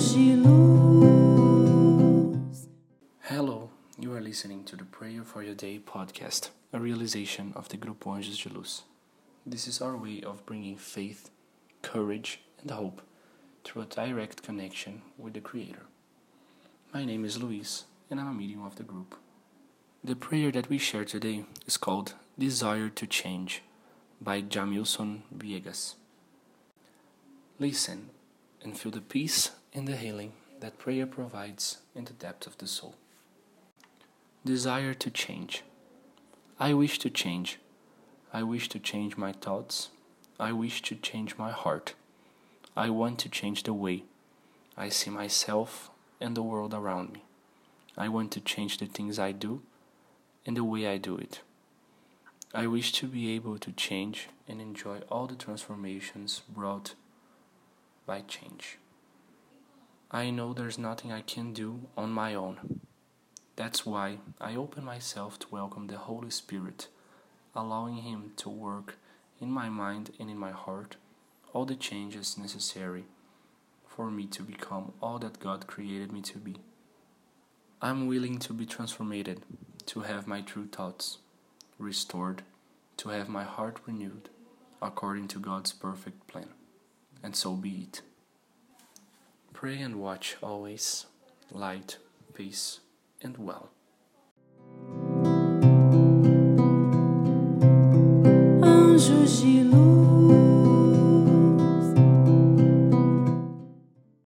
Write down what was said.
de luz. Hello, you are listening to the Prayer for Your Day podcast, a realization of the Grupo Anjos de Luz. This is our way of bringing faith, courage, and hope through a direct connection with the Creator. My name is Luis, and I'm a medium of the group. The prayer that we share today is called Desire to Change by Jamilson Viegas. Listen and feel the peace and the healing that prayer provides in the depth of the soul. Desire to change. I wish to change. I wish to change my thoughts. I wish to change my heart. I want to change the way I see myself and the world around me. I want to change the things I do and the way I do it. I wish to be able to change and enjoy all the transformations brought by change. I know there's nothing I can do on my own. That's why I open myself to welcome the Holy Spirit, allowing Him to work in my mind and in my heart all the changes necessary for me to become all that God created me to be. I'm willing to be transformed, to have my true thoughts restored, to have my heart renewed according to God's perfect plan. And so be it pray and watch always. Light, peace, and well. Anjos de luz.